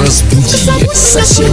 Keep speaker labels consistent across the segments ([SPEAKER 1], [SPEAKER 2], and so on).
[SPEAKER 1] Разбуди соседей.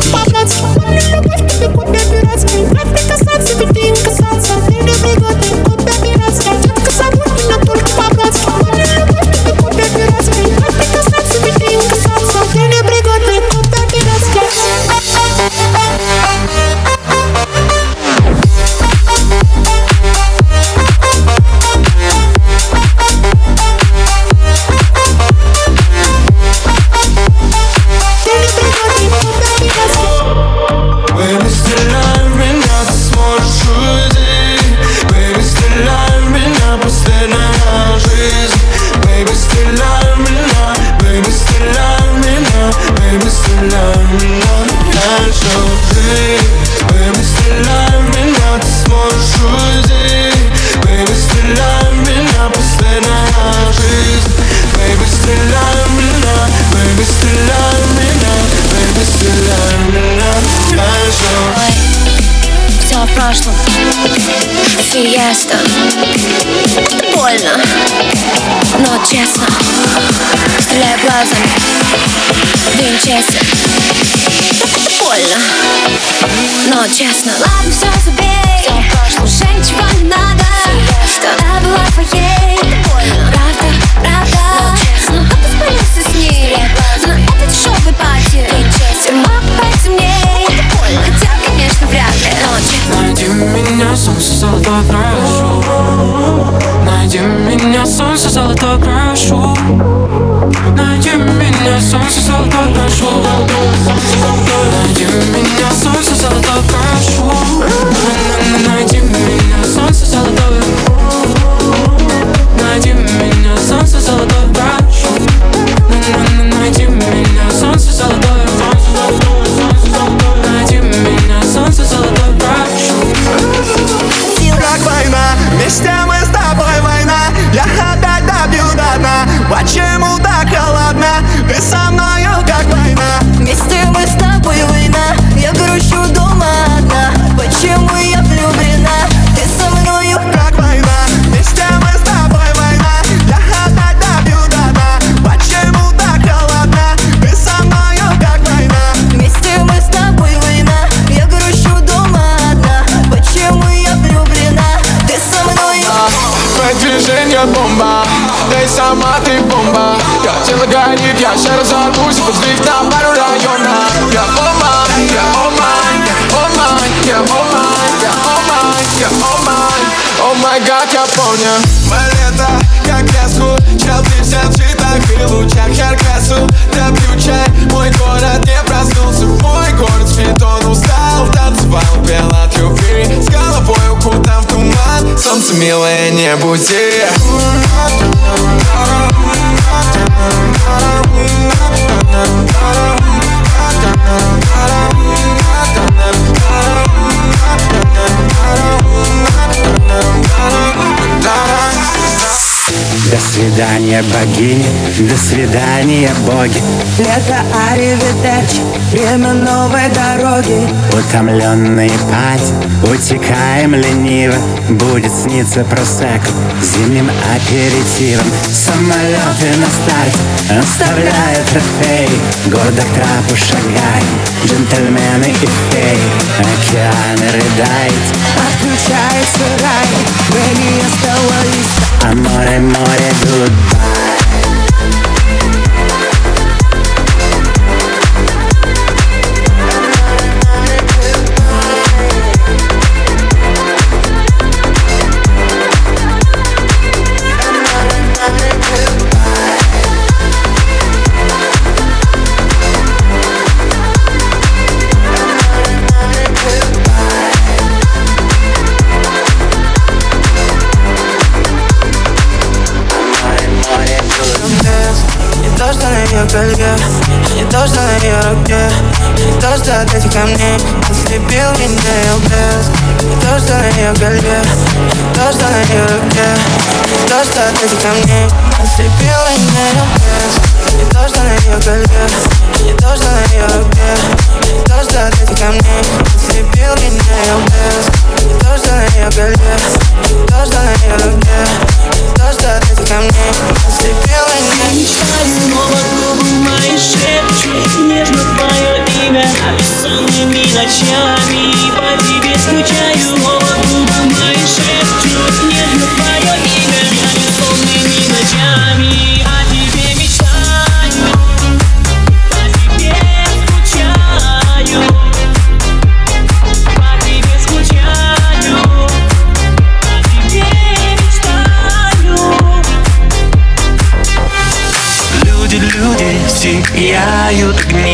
[SPEAKER 2] Честно Стреляю глазами. Винчестер Больно. Но честно. Ладно, все забей. Все Уже ничего не надо. Я была твоей. Правда, правда. Но как ты спалился с ней. На этой дешевой пати. Тюрьма потемней Хотя, конечно, вряд ли. Но честно.
[SPEAKER 3] Найди меня, солнце золотой прошу. Найди меня, солнце
[SPEAKER 4] я о май, о май О май гад, я помню Мое как леску Чел, ты вся в цветах и лучах чай Мой город не проснулся Мой город спит, он устал. Танцевал, пел от любви С головой укутан в туман. Солнце милое, не буди I don't
[SPEAKER 5] До свидания, богини, до свидания, боги. Лето аривидерчи, время новой дороги. Утомленные пать, утекаем лениво. Будет сниться просеку зимним аперитивом. Самолеты на старт, оставляют трофеи Гордо к трапу шагаем, джентльмены и феи. Океаны рыдает, отключается рай Baby, оставайся а
[SPEAKER 6] amore, amore,
[SPEAKER 1] tutto I'm new.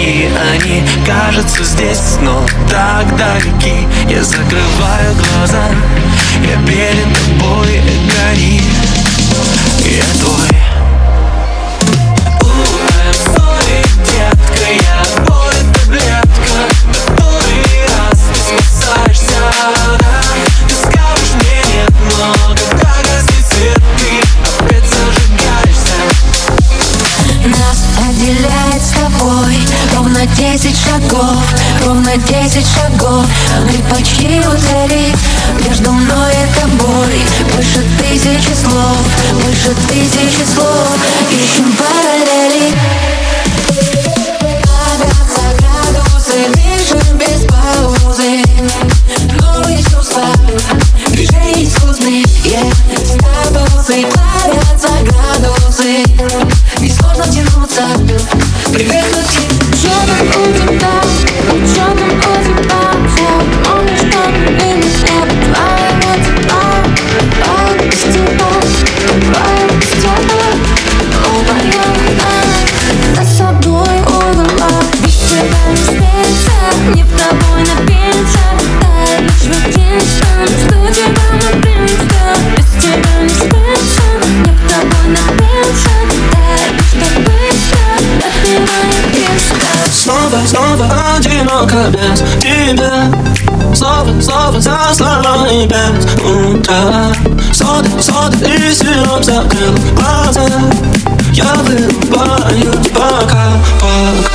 [SPEAKER 1] И они кажутся здесь, но так далеки. Я закрываю глаза, я перед тобой, это Я твой
[SPEAKER 3] Десять шагов, ровно десять шагов. Мы почти ударили между мной и тобой. Больше тысячи слов, больше без тебя Словно, словно за
[SPEAKER 1] словами без утра Соды, соды и сироп закрыл глаза Я вырубаюсь пока, пока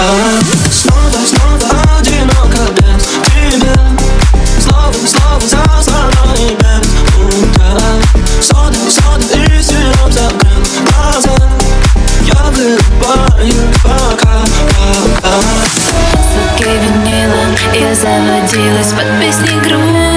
[SPEAKER 3] заводилась под песни грудь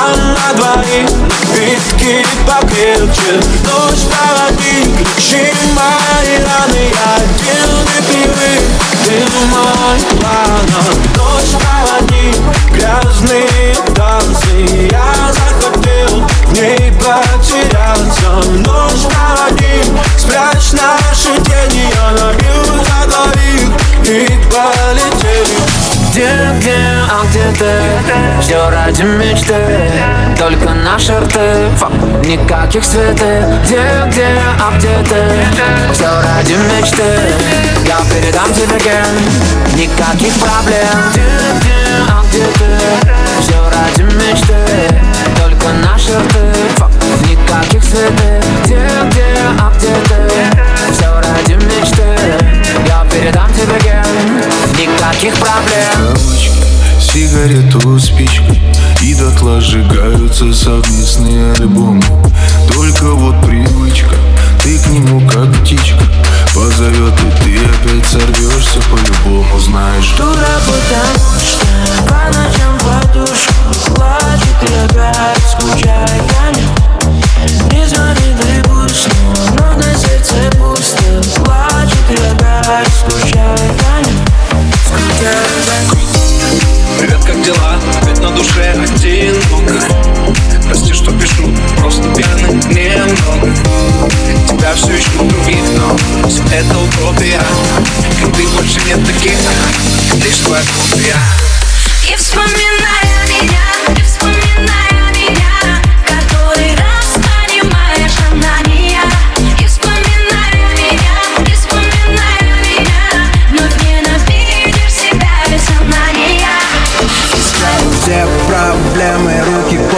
[SPEAKER 3] А
[SPEAKER 1] на двоих виски покрепче Ночь проводи, ключи мои раны Один и привык, ты мой план Ночь
[SPEAKER 7] проводи Все ради мечты. Только наши рты. Никаких цветы Где, где, а где ты? Все ради мечты. Я передам тебе ген. Никаких проблем.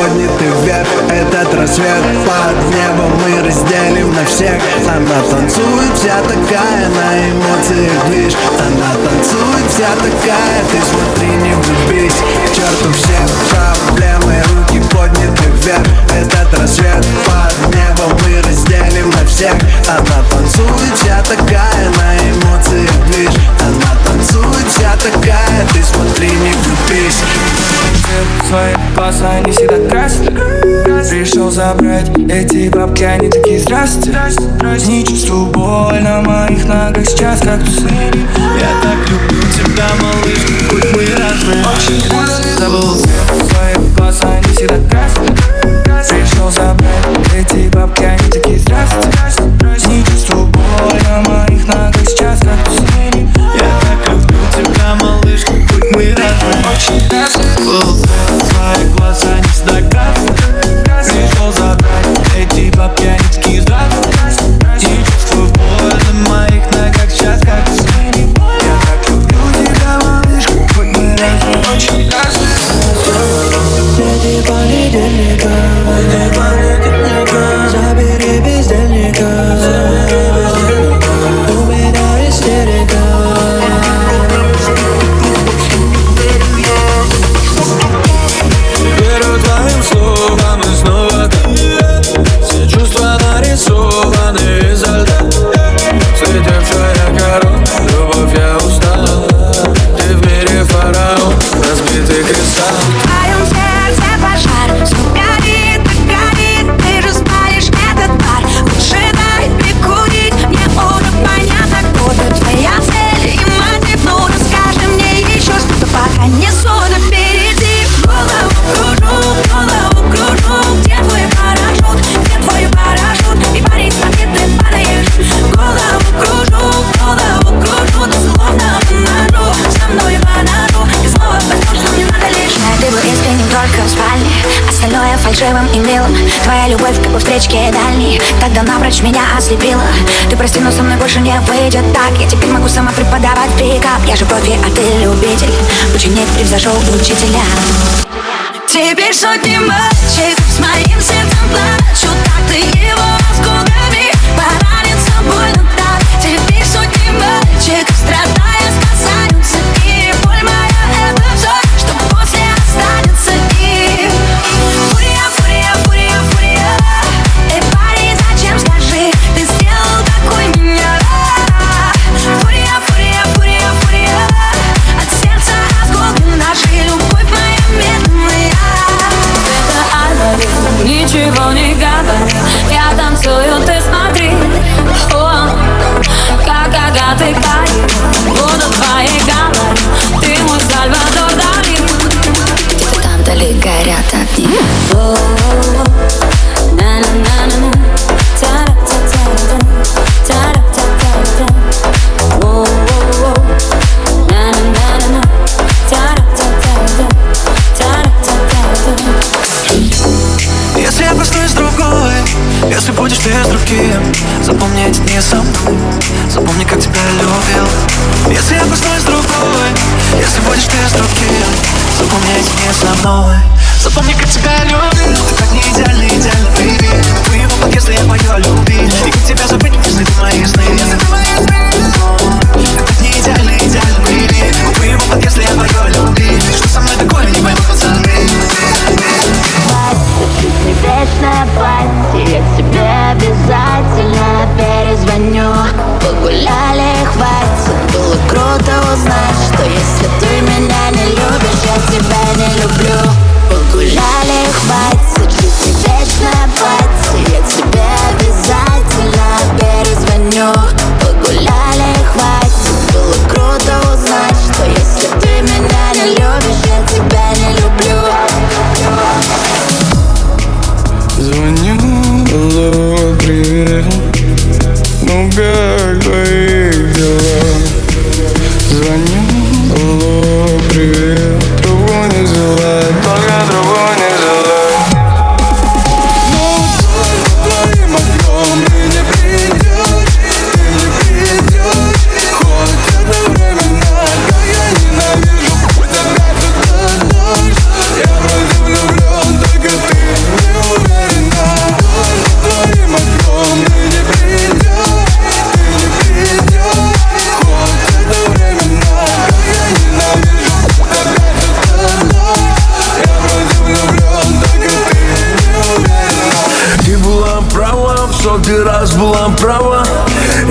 [SPEAKER 8] подняты вверх Этот рассвет. Под небом мы разделим на всех. Она танцует вся такая, на эмоциях лишь Она танцует вся такая, ты смотри, не влюбись. К черту все проблемы, руки подняты вверх Этот рассвет. Под небом мы разделим на всех. Она танцует вся такая, на эмоциях лишь Она танцует танцует вся такая Ты смотри, не влюбись.
[SPEAKER 1] Свои паса, они всегда красят Пришел забрать эти бабки, они такие здрасте Не чувствую боль на моих ногах сейчас как тусы Я так люблю тебя,
[SPEAKER 9] речке дальней Тогда напрочь меня ослепила Ты простину со мной больше не выйдет так. Я теперь могу сама преподавать пикап Я же профи, а ты любитель. Ученик превзошел учителя. Теперь сотни мальчик с моим сердцем плачут Как ты его осколками поранит собой, больно ну так. Теперь сотни мальчик страдает No.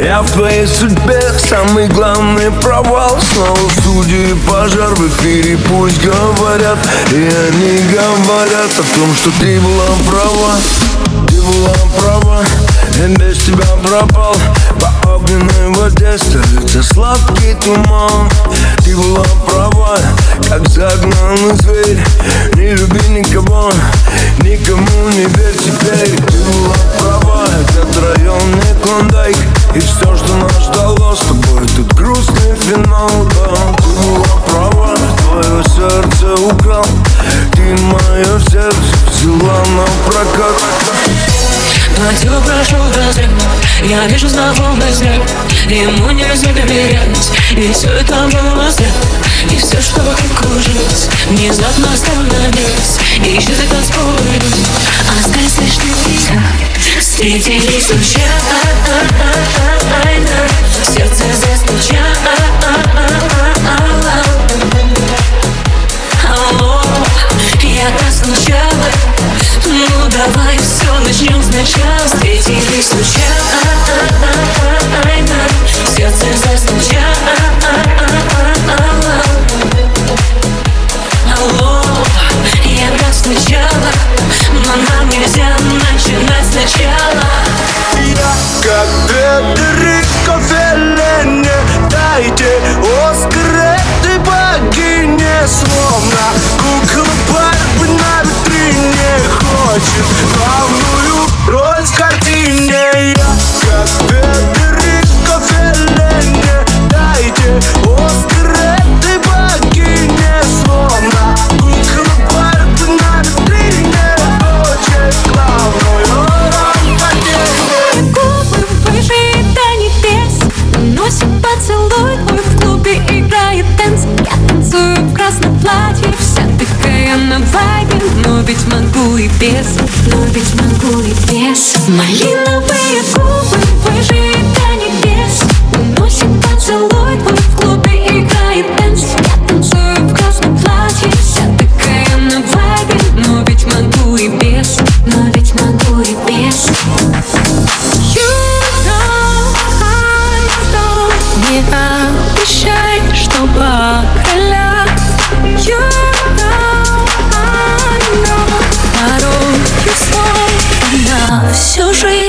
[SPEAKER 9] Я
[SPEAKER 10] в твоей судьбе самый главный провал. Снова судьи и пожар в эфире пусть говорят. И они говорят о том, что ты была права была права Я без тебя пропал. По огненной воде стелится сладкий туман. Ты была права, как загнанный зверь. Не люби никого, никому не верь теперь. Ты была права, этот район не клондайк. И все, что нас ждало с тобой, тут грустный финал, да. Ты была права, твое сердце украл. Ты мое сердце взяла на прокат.
[SPEAKER 3] Ночью прошу разрыв Я вижу знакомый взгляд Ему нельзя доверять И все это было зря И все, что окружилось Внезапно остановилось И этот от а Остались лишь лица Встретились случайно Сердце застучало. Алло, я так скучала. Ну давай все начнем сначала. Встретились случайно. Сердце застучало.
[SPEAKER 11] на
[SPEAKER 1] вайбе Но ведь могу и без. Но ведь могу и без. Малиновые губы выжили до небес. Уносит поцелуй твой
[SPEAKER 12] 水。